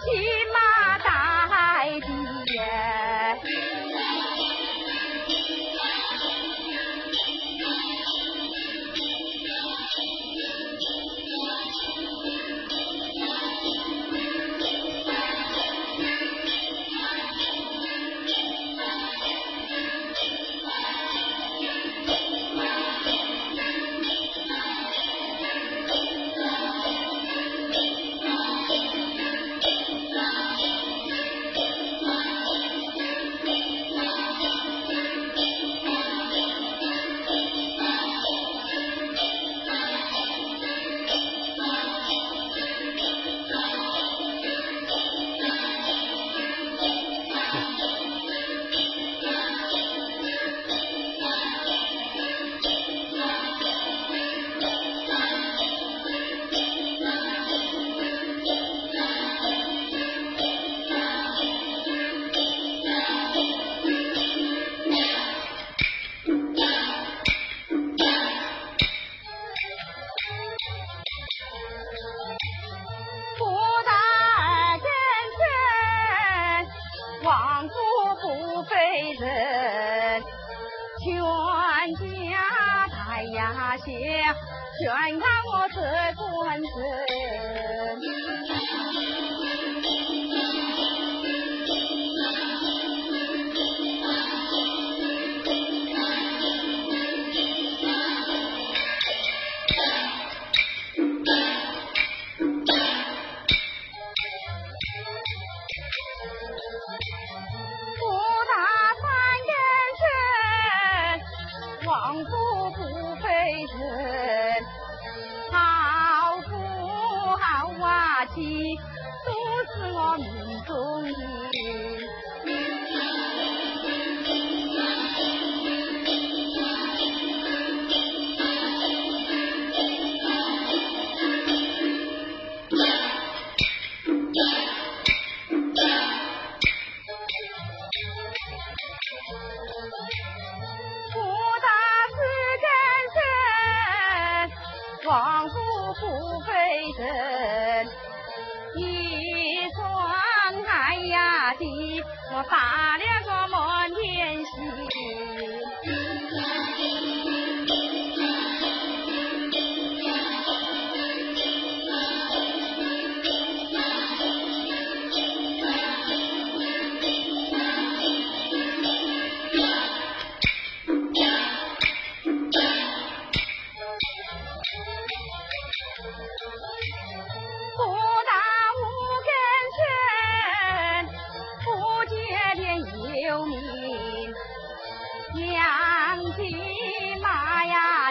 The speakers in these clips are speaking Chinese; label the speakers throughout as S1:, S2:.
S1: 骑马带爹。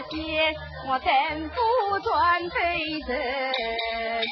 S2: 爹我等不转辈人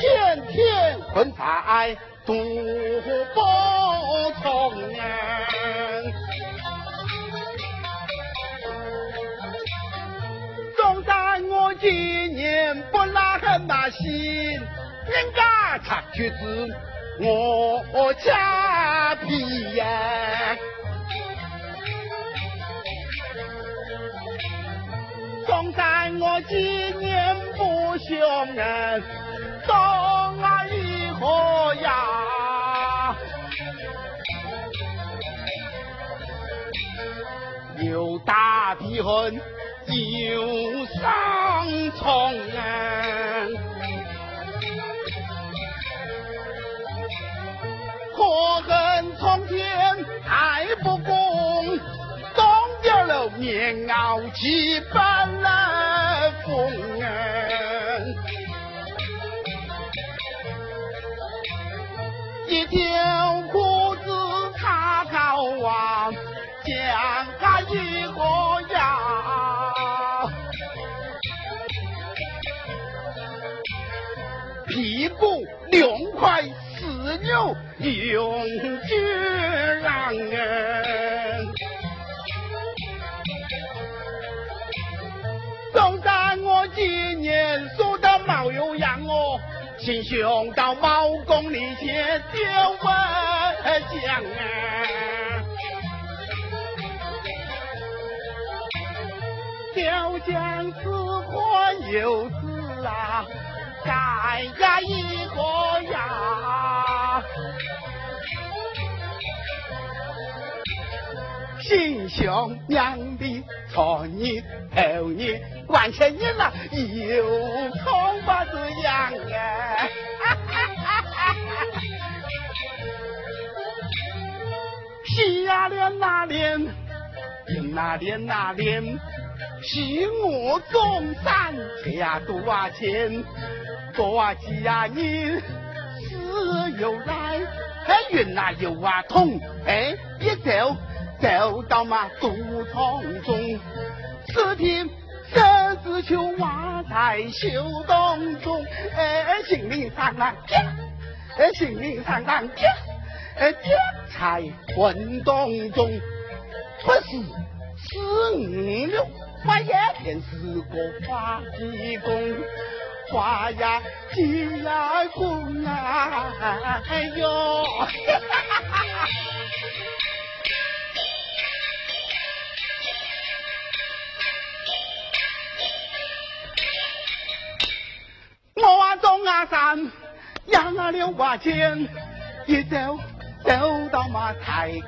S2: 天天混在杜不从人。总在我今年不拉很那心，人家唱曲子我家皮呀。总在我今年不凶人，大皮痕。又上床啊！可恨苍天太不公，当掉了棉袄七八来风啊！一条裤子他高啊，两个一个呀！屁股两块四牛用绝郎啊！总在我今年说的毛有样哦，心想到毛公里前丢文将啊！丢将是火有子啊！盖呀一个呀，心想娘的错你后你关切你了，又空把子养啊！西呀连那连，东那连那连，西我中山下多啊钱？多几啊年，死又来，哎云啊又啊痛，哎一走走到嘛杜场中，此天三只秋娃在袖当中，哎心里上啊哎心里上当爹，哎爹在混当中，不是四五六，我一天是个花鸡公。花呀，鸡呀，公啊，哎呦！我往中啊山，养啊六把钱，一走走到嘛台街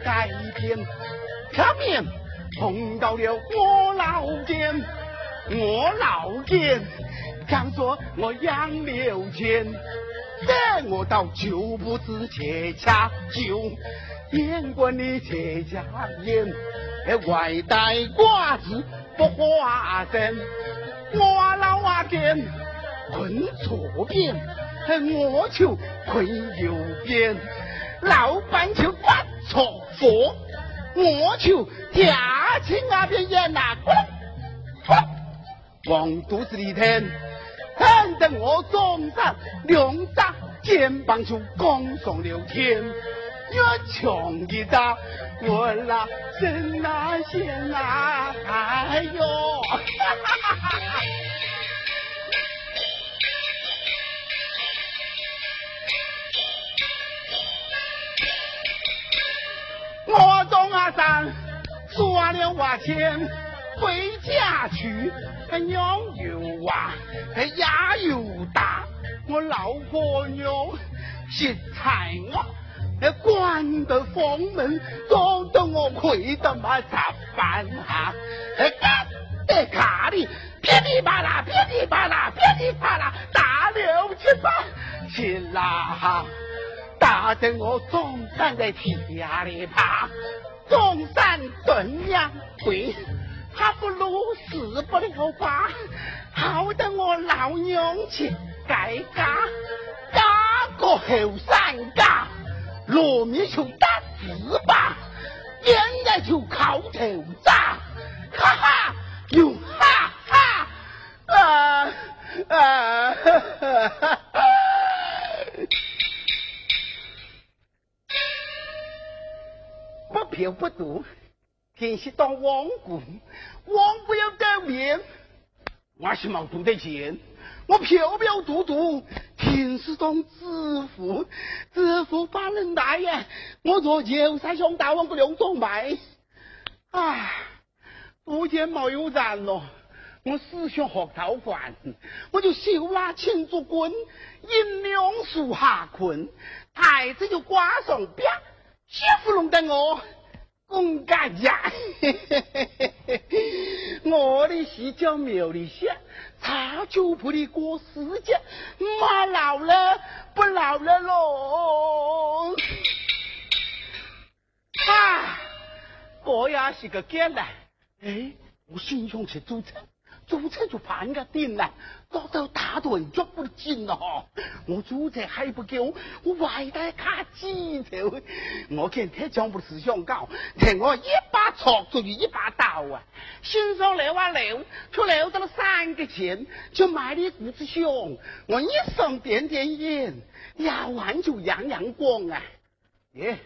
S2: 边，下面碰到了我老见，我老见。讲说我养了钱，带我到酒铺子去掐酒，眼观你这家眼，外带瓜子不花生，我老阿爹困左边，我就困右边，老板就发错货，我就夹起那边烟呐，往肚子里吞。看得我中山两大肩膀就攻上了天，越强一大，我那真难仙啊！哎呦，我中阿山刷了瓦钱回家去。娘又啊，牙又大，我老婆娘现在我关的房门，搞得我亏得嘛咋办啊？干得卡里噼里啪啦，噼里啪啦，噼里啪啦，打了七八，去啦哈！打得我中山在地下里爬，中山蹲呀跪。还不如死不了吧，好得我老娘去改嫁，嫁个后三家，糯米就打字吧，烟来就靠头扎，哈哈，又哈哈，啊啊！哈哈哈哈不嫖不赌，天是当王官，王不要得面，我是冇赌得钱。我飘飘嘟嘟，天是当知府，知府把人大呀！我做游山乡大王个两种卖，啊，不见冇有人咯。我思想学造饭，我就手拉青竹棍，引两树下困，太子就挂上边，媳妇弄得我公家家，我的是叫苗的些。茶酒铺的过时节，妈老了不老了喽！啊，我也是个干的。哎，我心想去做菜，做菜就怕人家点了，搞到大顿脚不紧了哈。我做菜还不够，我外带卡几头。我看他讲不是想搞，听我一把锉就一把刀啊！心上留啊留，却留到了三个钱，就买了一股子香。我一生点点烟，牙完就样样光啊！耶，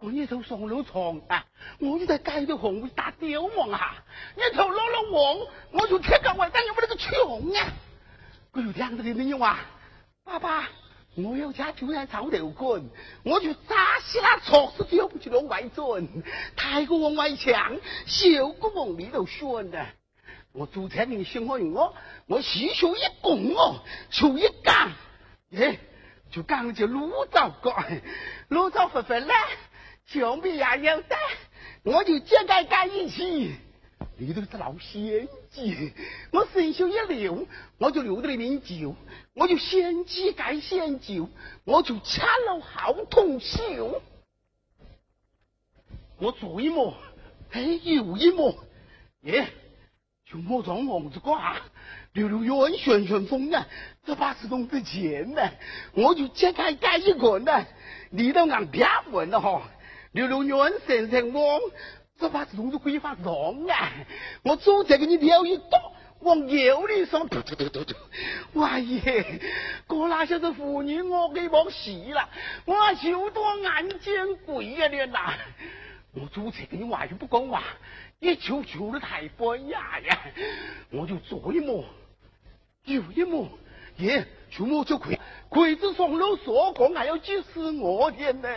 S2: 我一头上了床啊，我就在街头红会打雕王啊，一头落了王，我就贴个外单有没那个穷啊！我有这样子的理由啊，爸爸。我有家就在草头滚，我就扎死那错事丢不去往外转，太过往外抢，小个往里头选的。我做菜给你先我我，我细手一拱哦，手一干，耶，就干就卤糟糕，卤糟粉粉嘞，墙壁也有的，我就揭开干一起。里头是老仙机，我伸手一溜，我就溜到里面酒，我就仙机盖仙酒，我就掐了好痛手。我左一摸，哎，右一摸，耶，就摸上王子挂，溜溜圆旋旋风啊，这把是弄的钱呢，我就揭开盖一个呢，里头硬别稳了哈，溜溜圆旋旋风。这把子弄是规划上啊！我左在给你撩一刀，往右里上，突突突突突！哇耶！哥那些是妇女，我给忘戏了。我就多眼见鬼呀你呐！我左在跟你话又不讲话，一球球的太不雅呀！我就左一摸，右一摸，耶，就摸着筷，筷子上了说光，还要急死我天呢！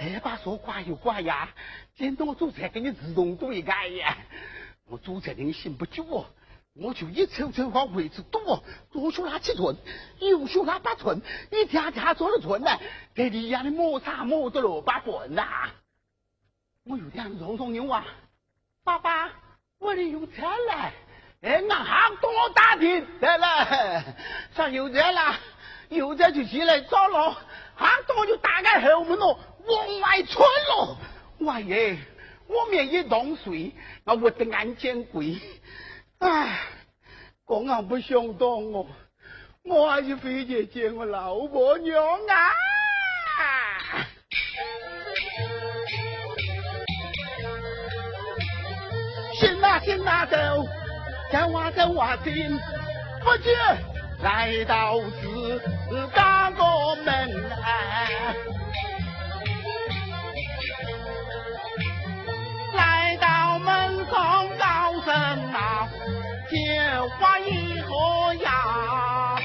S2: 这把说刮又刮呀，见到我做菜给你自动对改呀。我做菜你信不久哦，我就一抽抽往位置躲，左手拿七寸，右手拿八寸，一天天做了寸呢，给你养的磨擦磨得了八棍呐。我有点容容牛啊，爸爸，我得用车来，哎，那还多打听得了，上油站了，油站就起来找了，还多就打开后门喽。往外窜喽！哇耶！我面一动水，我活得眼见鬼！唉，公行不想当我，我还是回去见我老婆娘啊！行啊行啊走，走啊走啊进，不觉来到自家个门哎来到门。上高声呐，叫花一何呀？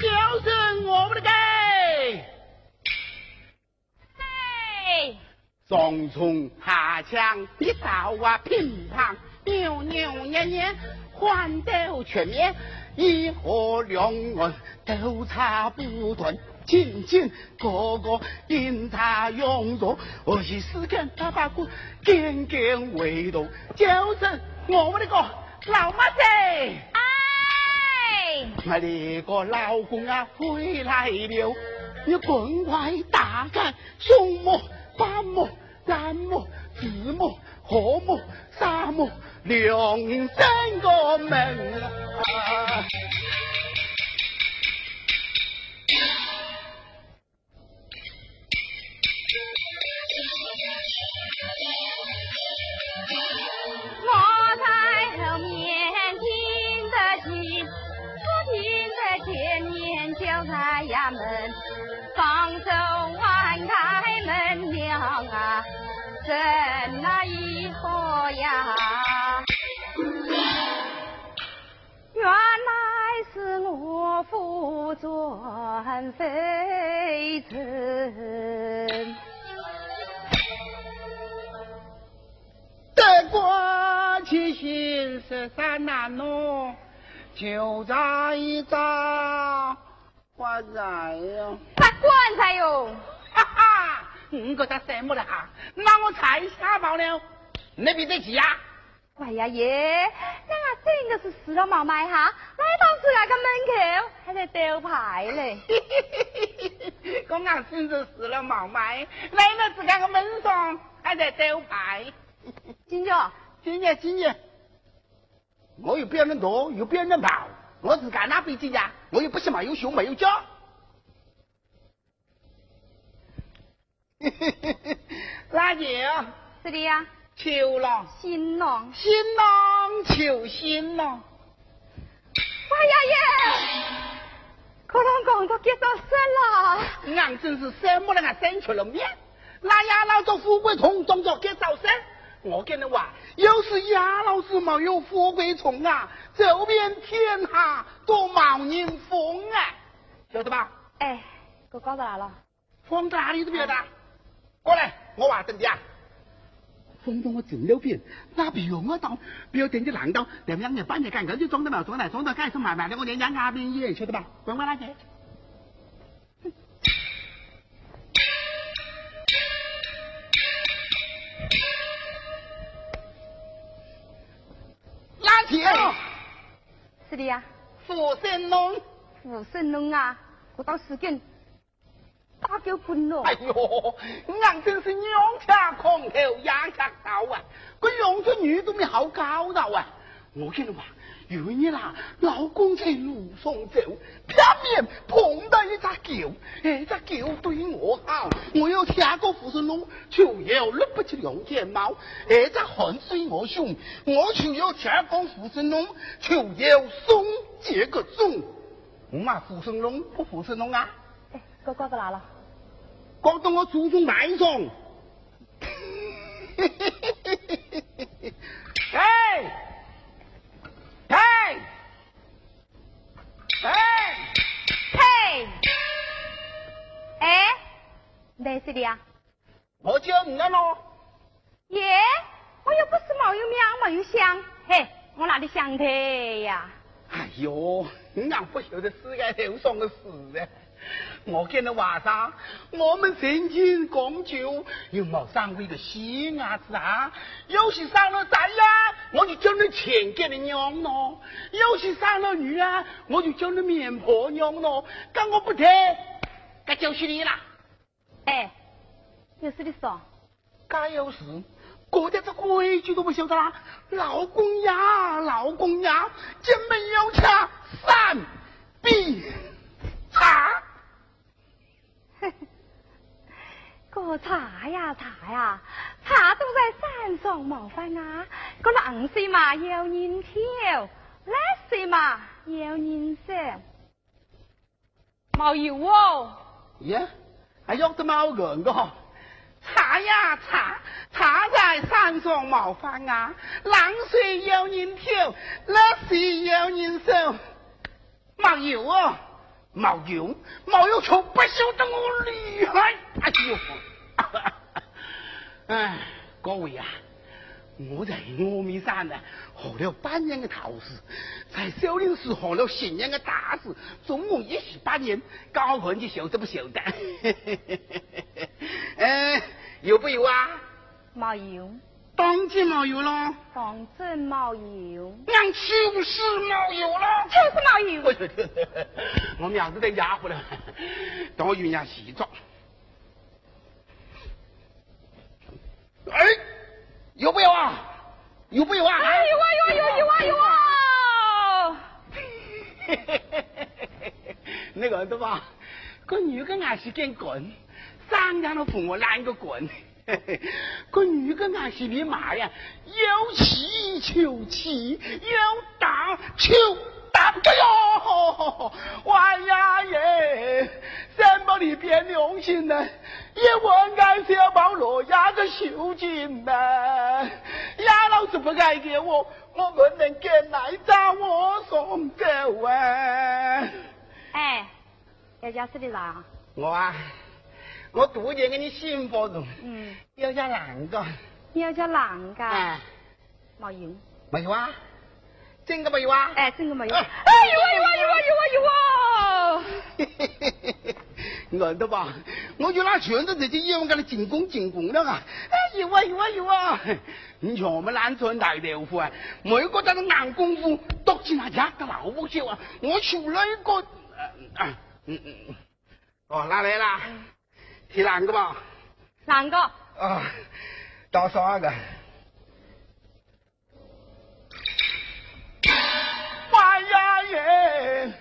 S2: 就是我们的给。
S1: 嘿，
S2: 上冲下抢，一刀啊乒乓，扭扭捏捏，欢斗全面，一河两岸都差不断。亲亲哥哥因他永弱，我是死看他把骨渐渐围堵，就是我们的个老妈子。
S1: 哎，
S2: 我的个老公啊回来了，你滚快打开，送么、八么、蓝么、紫么、红么、沙么。两三个门。
S1: 啊夫转飞尘。
S2: 得过且行十三难咯，就在一朝发财哟！
S1: 不管噻哟！
S2: 哈哈，你个他什么了哈？那我才下报了，你比得急呀！
S1: 哎呀爷，那俺真的是死了冇买哈，来到是那个门口还在丢牌嘞。
S2: 公俺真是死了冇买，来到自家个门上还在丢牌。
S1: 金角，
S2: 今年今年，我又别人多，又别人跑，我自干那边进呀，我又不是没有熊没有脚。哪姐？
S1: 是的呀，
S2: 求郎，
S1: 新郎。
S2: 新郎求新郎。
S1: 哎呀爷，可能工作结束生了。
S2: 俺真是什么了？俺生出了面，那丫老做富贵虫，装作给早生。我跟你话，要是丫老子没有富贵虫啊，这边天下都冇人风啊，晓得吧？
S1: 哎，给我搞到哪了？
S2: 放在哪里都不晓得。过来，我话等你啊。放到我正了边，那不用我当，不要等你浪到，两两年半年干，我就装得嘛，装来装到干什慢慢的，我连家那边也晓得吧？管我哪去？哪去？
S1: 是的呀，
S2: 富生龙。
S1: 富生龙啊，我到时间打狗滚了。
S2: 哎呦，俺真是娘家空头压下刀啊！这养着女都没好高道啊！我跟你话，有一日啦，老公在路上走，偏偏碰到一只狗，哎，只狗对我好，我要下个富生龙，就要立不起两件毛，哎，只汗水我凶，我就要下个富生龙，就要送这个钟。我嘛富生龙不富生龙啊？
S1: 哎，给我搞到哪了？
S2: 搞到我祖宗脉上。哎哎哎！
S1: 嘿，哎，没事的呀。
S2: 我叫你了咯。
S1: 耶，我又不是没有面没有香，嘿，我哪里想的呀？
S2: 哎呦，俺不晓得世界头上的事啊！我跟你话噻，我们曾经讲究有冇生过一个细伢子啊？要是生了仔呀，我就叫你钱给你娘咯；要是生了女啊，我就叫你面婆娘咯。但我不听，该就是你啦。
S1: 哎，有事的说。
S2: 该有事，国家这规矩都不晓得啦。老公呀，老公呀，进门要掐三必茶。
S1: 个茶呀茶呀，茶都在山上冇翻啊！个冷水嘛要人挑，热水嘛要人烧，冇油哦。
S2: 耶，还要得冇人个？茶呀茶，茶在山上冇翻啊！冷水要人挑，热水要人烧，冇油哦。冇用，冇有错，不晓得我厉害。哎呦，哎，各位啊，我在峨眉山呢，学了半年的道士，在少林寺学了十年的大师，总共一十八年，高考你晓得不晓得？哎，有不有啊？
S1: 冇有。
S2: 当然冇有了，
S1: 当真冇有，
S2: 俺就是冇有了，
S1: 就是冇有。
S2: 我苗子在家回来，等我酝酿洗澡。哎，有没有啊？有没有啊？
S1: 哎有啊有啊有有啊有啊！
S2: 嘿嘿嘿嘿嘿嘿，那个对吧？个女个还是根棍，商量了父母拦个棍。个女个还是你妈呀，有气求气，有打求打。哎呦，完呀耶！怎么你变良心呢？一问俺是要帮罗压个绣金呢？呀，老子不该给我，我不能给来找我送走啊！
S1: 哎，要家吃的啥？
S2: 我啊。我多年给你幸福着，
S1: 嗯，
S2: 要叫哪个？
S1: 你要叫哪个？
S2: 哎，
S1: 没有，
S2: 没有啊，真的没有啊？
S1: 哎，真的没有。哎，有啊有啊有啊有啊有啊！
S2: 嘿嘿嘿嘿嘿，我的吧，我就拿全都这些业务给他进攻进攻了啊！哎，有啊有啊有啊！你瞧我们南村大豆腐啊，每个在那硬功夫，都起那家的老不少啊！我出了一个，嗯嗯嗯，哦，拿来啦。提哪个吧？
S1: 哪个？
S2: 啊，到三个。万呀耶，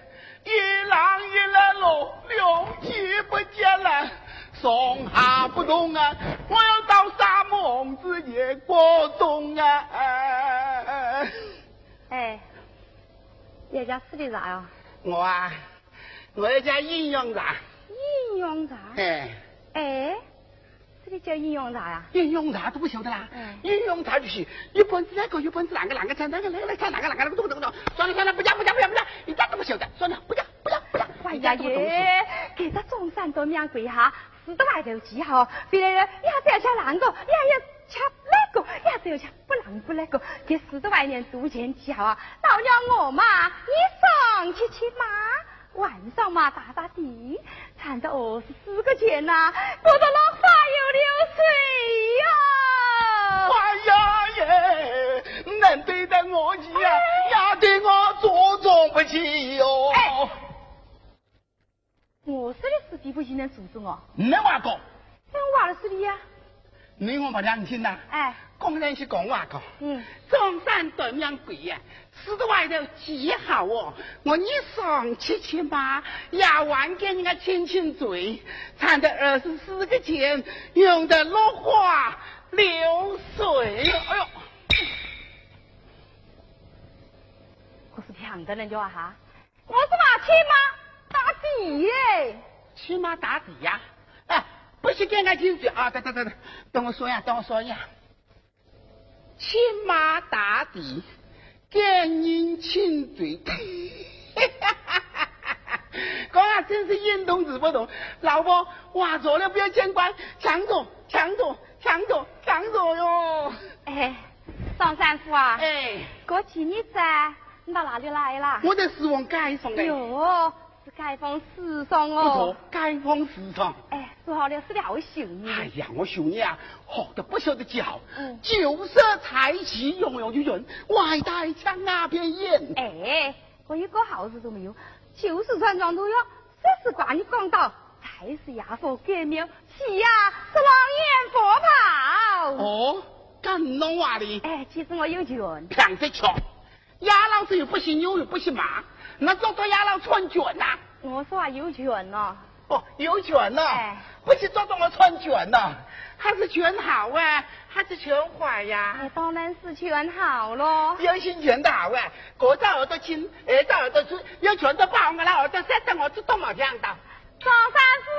S2: 一浪一来落，两气不见了，上下不动啊！我要到沙漠子也过冬啊！
S1: 哎，你家吃的啥呀？
S2: 我啊，我家营养茶。
S1: 营养茶？
S2: 哎。
S1: 哎，这个叫应用茶呀？
S2: 应用茶都不晓得啦。应用茶就是一本子那个，一本子那个，那个菜那个，那个菜那个，那个那个，懂不懂？算了算了，不讲不讲不讲不讲，一点都不晓得。算了，不讲不讲不讲。
S1: 哎呀耶，给他中山多两跪下，四个外头记好，别人也是要吃那个，也要吃那个，也是要吃不啷不那个，给四个外面多钱记好啊！老娘我嘛，上嘛，打打的，攒着二十四个钱呐，过得那花
S2: 有流水呀！哎呀耶，能对待我呀，也对我做作不起哟。
S1: 我说的是地不行能阻止我？
S2: 没话讲。
S1: 那我话的是你呀。
S2: 你我不两听呐？
S1: 哎。
S2: 工人是讲话讲。
S1: 嗯。
S2: 中山对面贵呀。四个外头极好哦，我一上七七八，压完给人家亲亲嘴，掺的二十四个钱，用的落花流水。哎呦，
S1: 我是骗的人家哈，我是拿亲妈打底耶，
S2: 亲妈打底呀？哎，不是给人家亲嘴啊？等等等等，等我说呀，等我说呀，亲妈打底。感人亲嘴，哈哈哈哈真是眼动字不动。老婆，话错了不要见怪，抢着，抢着，抢着，抢着哟。
S1: 哎，张三叔啊，
S2: 哎，
S1: 过几日噻，你到哪里来了？
S2: 我在四王街上哎。
S1: 哟。街坊时尚哦，
S2: 街坊时尚。
S1: 哎，说好了是你好秀你。
S2: 哎呀，我秀你啊，学的不晓得教。
S1: 嗯。
S2: 旧色彩旗，样样就润，外带枪那边演。
S1: 哎，我一个好事都没有，就是穿装都要，这是挂你广岛，菜是亚佛革命，旗呀是王
S2: 爷佛跑。哦，敢弄话的？
S1: 哎，其实我有权。
S2: 骗子巧，亚老子又不姓牛又不姓马，那找到亚老穿卷呐？
S1: 我说话有权呐！
S2: 哦，有权呐！
S1: 哎，
S2: 不是抓到我穿卷呐，还是卷好啊，还是卷坏呀？
S1: 哎，当然是卷好咯！
S2: 有心卷的好啊，个只耳朵轻，二只耳朵出，有卷的把我那耳朵塞得我只多毛两刀。
S1: 张三夫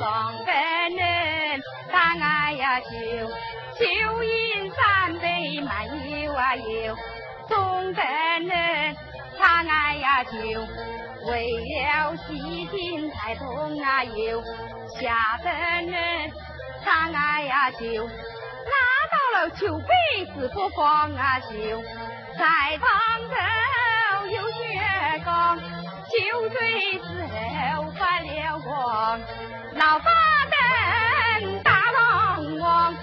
S1: 双个人打爱呀酒，酒饮三杯满有啊有。中个人打爱呀酒，为了喜庆才同啊有。下等人上岸呀就拉到了酒杯子不放啊秀，在塘头有雪岗，秋水之后发了光，老八灯大郎王，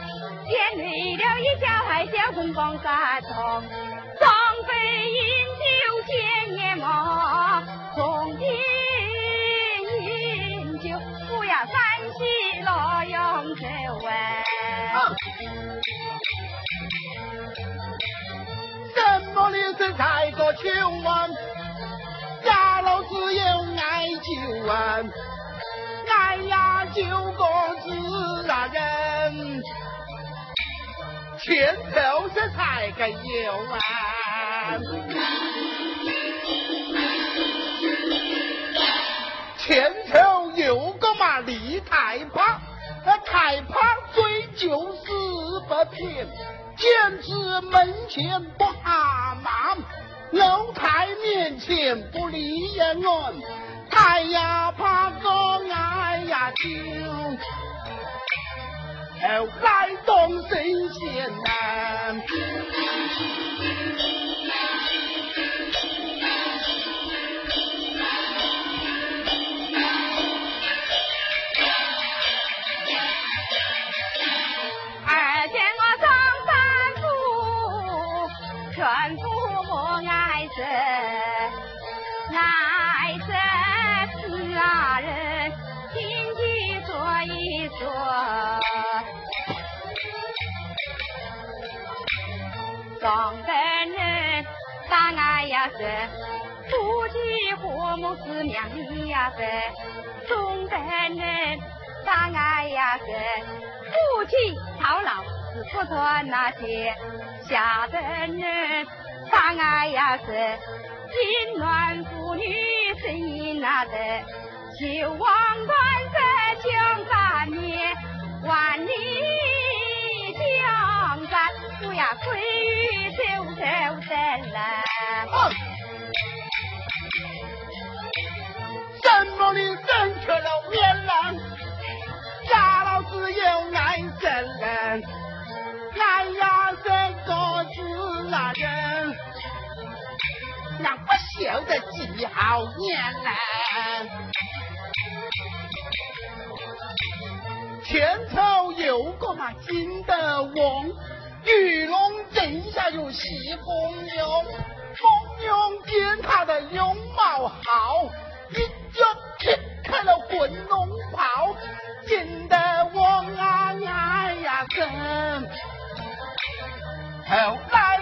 S1: 建立了一小海小红光沙场，张飞饮酒千年忙，从今饮酒不要山西洛阳州哎。
S2: 什么的是才个秋王，老子有爱酒啊，爱呀九个字啊人，前头是才个有啊，前头有个嘛李太胖，那太胖醉酒死不平。坚持门前不阿妈，楼台面前不离人安，太呀怕个爱呀羞，后来动神仙呐。
S1: 爱呀生，夫妻和睦是娘的呀生，中等人大爱呀生。夫妻操劳是不断那些，下等人大爱呀是淫乱妇女是淫那的，求王断色强三年，万里江山不要归于九州神了。
S2: 什么的正确了面浪，家老子有爱生人，爱呀这个字啊人，俺不晓得几好年了。前头有个嘛金德旺，玉龙镇下有西风勇，风勇见他的容貌好，一脚踢开了滚龙袍，惊得我啊哎呀声，后来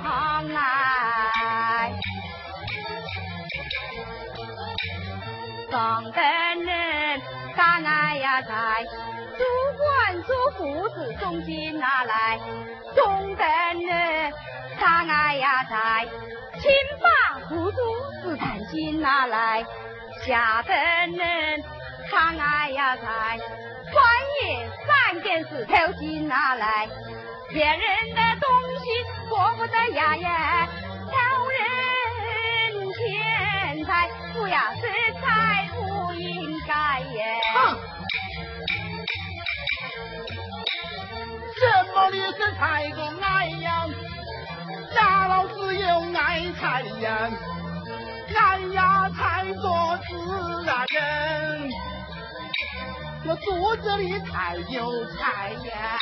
S1: 来。上等人大爱呀在，主管做父子中心拿来，中等人大爱呀在，亲把不足是担心拿来，下等人大爱呀在，半夜三更是偷金拿来，别人的东西过不得呀呀，偷人钱财不要是财不应该耶。
S2: 哼！什么的是才个爱呀？家老子有爱财呀，爱呀财做自然人，我肚子里才有财呀。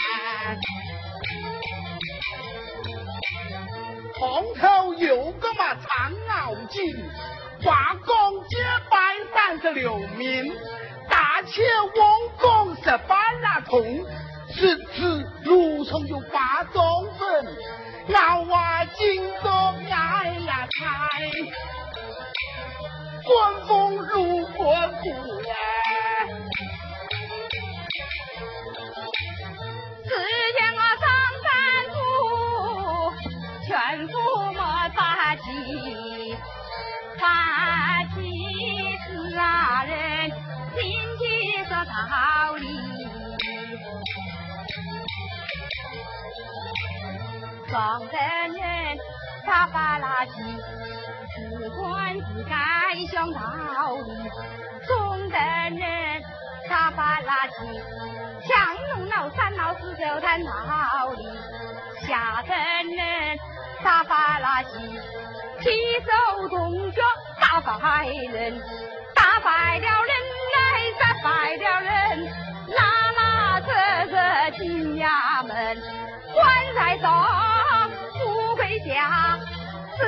S2: 旁头有个嘛长脑筋，华光结拜三十六名，大切王公十八那通，十次路上有八种分，老啊金多呀呀财，官风如国土呀。
S1: 道理，上等人打发垃圾，自管自干想道理；中等人打发垃圾，强弄老三老四走谈道理；下等人打发垃圾，骑手东脚打败人，打败了。官在上，不回家，世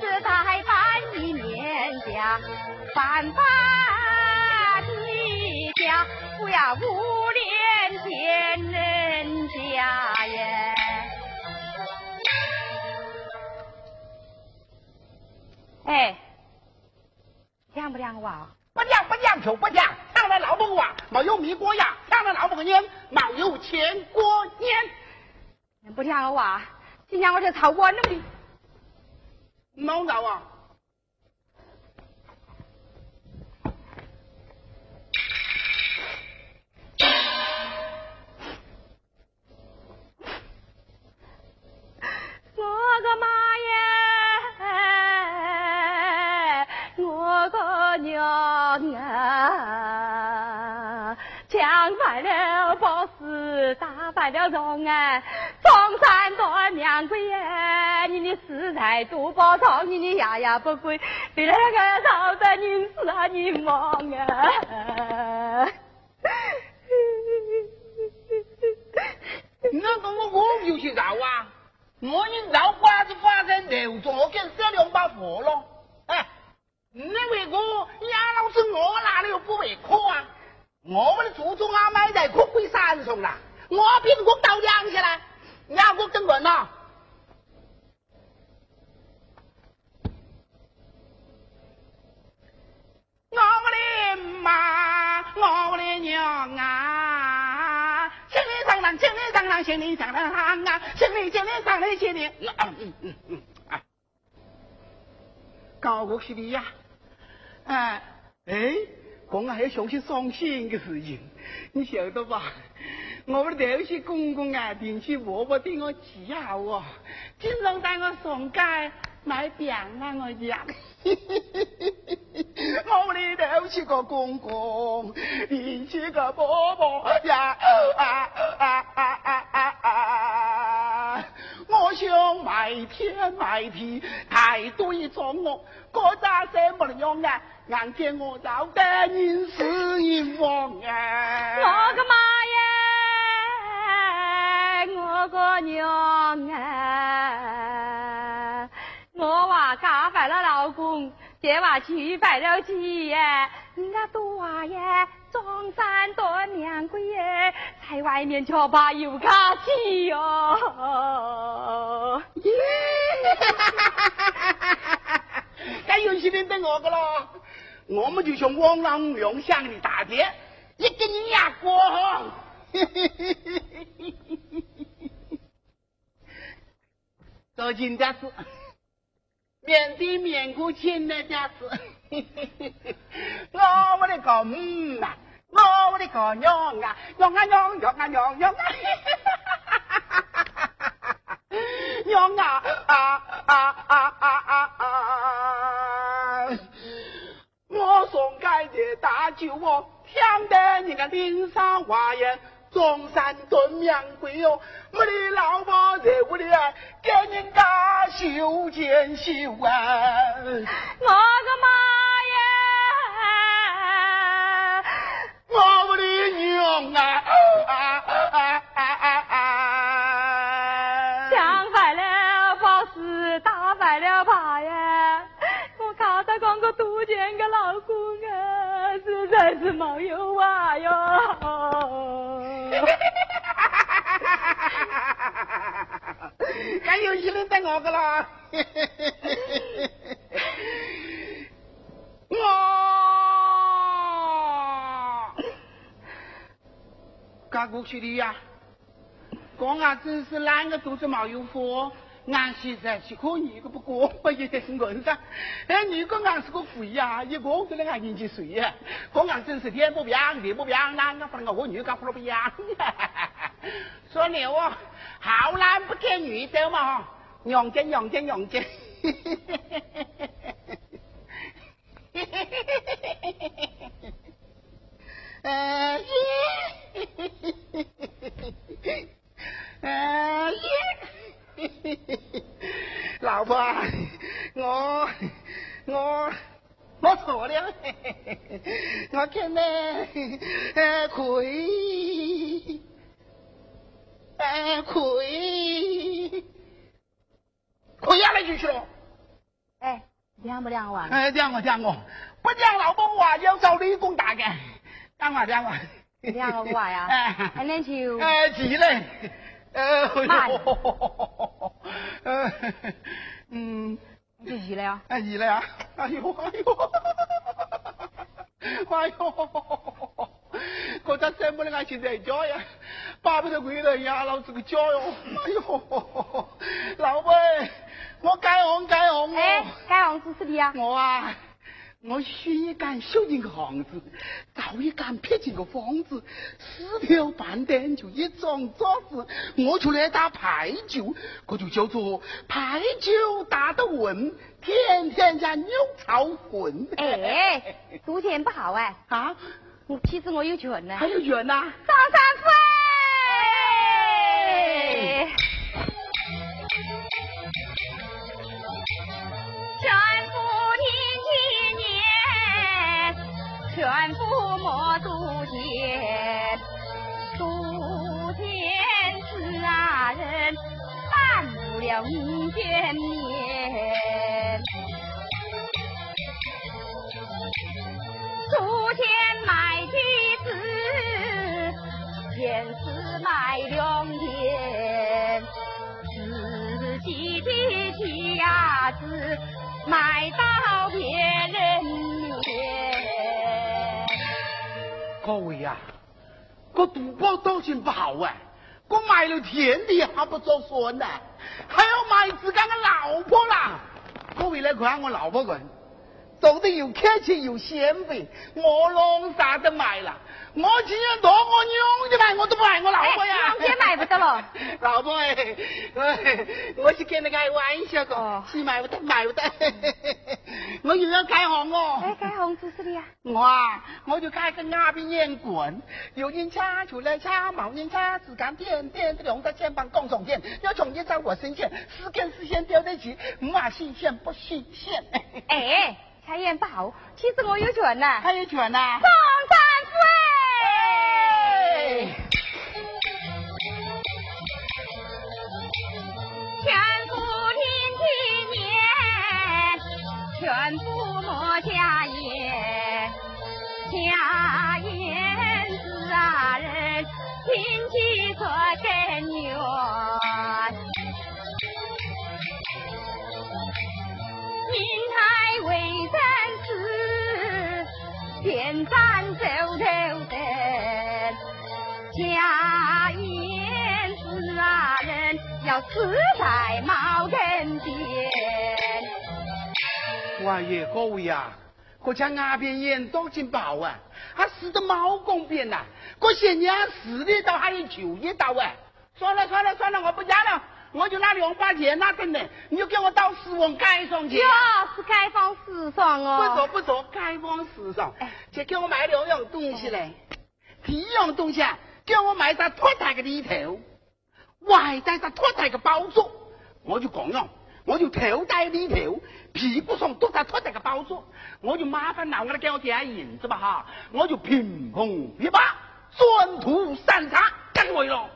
S1: 世代代一年家，办法你家，不要无脸见人家耶。哎，亮不亮哇？
S2: 不亮不亮就不亮，抢了老婆娃，没有米过呀，抢了老婆年，没有钱过年。
S1: 不听我话，今天我就操我弄的。
S2: 闹闹啊！
S1: 我个妈呀！我个娘啊！抢坏了宝石，打败了荣安。中山多娘鬼耶，你的食材多包装，你的牙牙不贵，为了那个朝代您死啊你忙啊！
S2: 那个我我有去绕啊，我你绕瓜子发生流中，我给舍两把火了。哎，你为我呀，老子我哪里又不为可啊？我们的祖宗啊，买在可归三重了，我凭我到两下来。呀，我等问呐，我的妈，我的娘啊！心里长廊，千里长廊，千里长廊啊！千里心里长廊，千里。嗯嗯嗯嗯啊！高过去的呀，哎哎，公，还要相信伤心的事情，你晓得吧？我们头些公公啊，定期婆婆对我极好哦，经常带我上街买饼啊，我讲。我们的头些个公公，定期个婆婆呀啊啊啊啊啊啊！我想买天买地，太对中我，各家什么样啊？硬见我老得人死人亡啊！
S1: 我个妈呀！我个娘啊！我娃嫁坏了老公，这娃娶败了妻耶！人家多娃耶，装山多娘鬼耶，在外面却把又卡起哟！
S2: 该有些人等我个了，我们就像汪郎用乡的大姐，一个人呀过。做金家子，面对面过钱的家子，我我的个母啊，我我的个娘啊，娘啊娘，娘啊娘，娘啊，娘啊 啊啊啊啊啊！我送给这大舅我，听得你个脸上话言。中山炖娘鬼哟，我的老婆在屋里啊，给人家修剪修啊。我
S1: 个妈呀！
S2: 我的娘啊啊啊！还有一轮等我个啦！我，干过去的呀，公啊，真是哪个肚子没有货，俺现在是可一个不过，不也得是硬噻。哎，如果俺是个鬼呀，一个都能俺进去睡呀。公俺真是天不平地不平，哪个把我女干活不一样？说牛啊，好男不见女色嘛哈，娘见娘见娘见。呃耶，呃耶，老婆，我我我错了，我看呢，呃亏，呃亏，亏下来就去了。
S1: 哎，亮不亮啊？
S2: 哎，亮我亮我，不亮老婆我要找理工大嘅。讲话讲话，
S1: 两个话呀，还能就
S2: 哎急嘞，呃，
S1: 呃，嗯，就急了呀，
S2: 哎急了呀，哎呦哎呦，哎呦，我这生不能俺现在家呀，巴不得回来呀，老子个家哟，哎呦，老妹，我改行改行
S1: 哦，改行做什么呀？
S2: 我啊。我选一间修建个房子，找一间僻静个房子，四条板凳就一张桌子，我就来打牌九，我就叫做牌九打得稳，天天家牛草混。
S1: 哎，赌钱不好哎。
S2: 啊？
S1: 我其实我有权呢。
S2: 还有权呐？
S1: 张三夫。全部莫赌钱，赌钱是啊人办不了民间面。赌钱卖橘子，钱是卖良田，自己的家子卖到别人面。
S2: 各位呀，我赌博当然不好啊！我买了田地还不做算呢，还要买自家的老婆啦！各位来看我老婆人，做得又客气又贤惠，我弄啥都卖了。我只要多我娘的卖，我都不爱我老婆呀！
S1: 娘买不得了。
S2: 老婆哎，我是跟你开玩笑的，是买不得，买不得。我又要开行哦。
S1: 哎，开行做什么呀？
S2: 我啊，我就开个鸦片烟馆，有人掐出来掐，毛人掐，只干点点的两个肩膀共同点，要从一在我身前，四根丝线吊在一起，唔话新鲜不新鲜。
S1: 哎，开烟不好，其实我有权呐。
S2: 还有权呐？
S1: 张三夫。全部听其言，全部莫假言，假言是啊人亲戚做根源，银台为人事，天山走头的。家言是啊人要死在茅根边。
S2: 哇耶，各位呀，国家那边烟多劲爆啊，还死到茅根边呐！我嫌娘死的刀还有旧一刀啊！算了算了算了，我不加了，我就拿两把钱拿等来，你就给我到四王街上去。
S1: 哟，是街坊市上哦。
S2: 不错不错，街坊市上，就给我买两样东西嘞。第一样东西啊。给我买只拖台的里头，外带只拖台的包装，我就讲了，我就头戴里头，屁股上都在拖台的包装，我就麻烦老我来给我点银子吧哈，我就凭空一把，转土三叉干回了。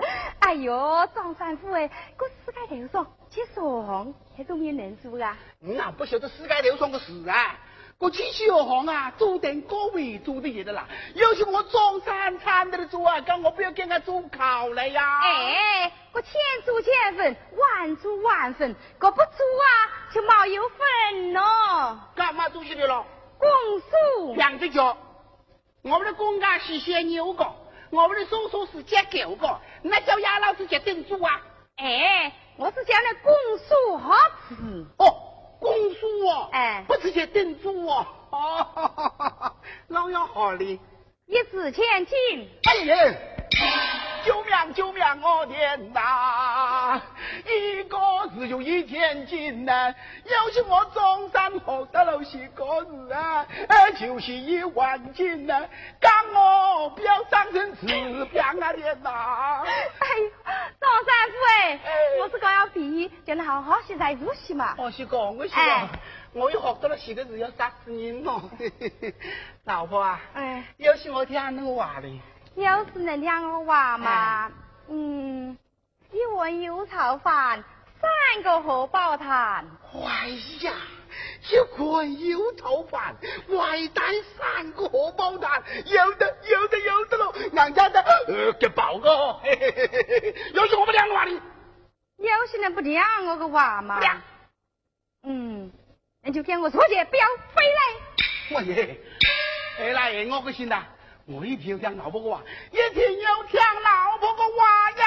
S1: 哎呦，张三夫哎，我世界头上去说还都没人做啊？
S2: 你哪不晓得世界头上个事啊？我去小行啊，做点各位做的也的啦。要是我装三餐的做啊，咁我不要跟他做考了呀。
S1: 哎，我千做千分，万做万分，我不做啊，就没有分咯。
S2: 干嘛做起来了？
S1: 公叔，
S2: 两只脚。我们的公家是先牛个，我们的叔叔是接狗的，那叫鸭老师接顶住啊？
S1: 哎，我是讲那公叔好吃
S2: 哦。公叔哦，
S1: 哎，
S2: 不是接顶住哦，哦，老要好哩，
S1: 一掷千金，
S2: 哎呀，救命救命我天哪！一个字就一千斤呐，要是我中山学到了些个字啊，哎，就是一万斤呐，干我不要上成指标啊天哪！
S1: 哎，张三夫哎，我是刚要毕业，叫你好好学在复习嘛。
S2: 我是讲，我是讲，我又学到了些个字要杀死人咯。老婆啊，哎，要是我听那个话嘞。
S1: 要是那两个娃嘛，嗯，一碗油炒饭，三个荷包蛋。
S2: 哎呀，一碗油炒饭，外带三个荷包蛋，有的有的有的喽，人家的呃给包个。要是我们两个话的，
S1: 要是能不听我个娃嘛？嗯，那就跟我出去，不要回来。
S2: 我耶，回来我个心呐。我一定要听老婆的话，一定要听老婆的话呀！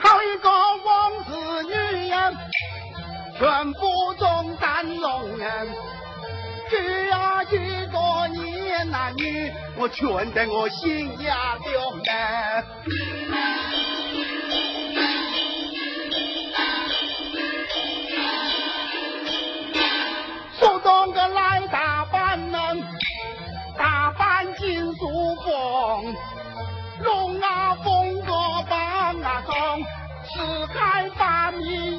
S2: 好一个王子女人，全部中山龙人，只要一个年男女，我全在我心呀中呢。个来打扮呢，打扮金素凤，龙啊凤哥扮啊凤，四海八面。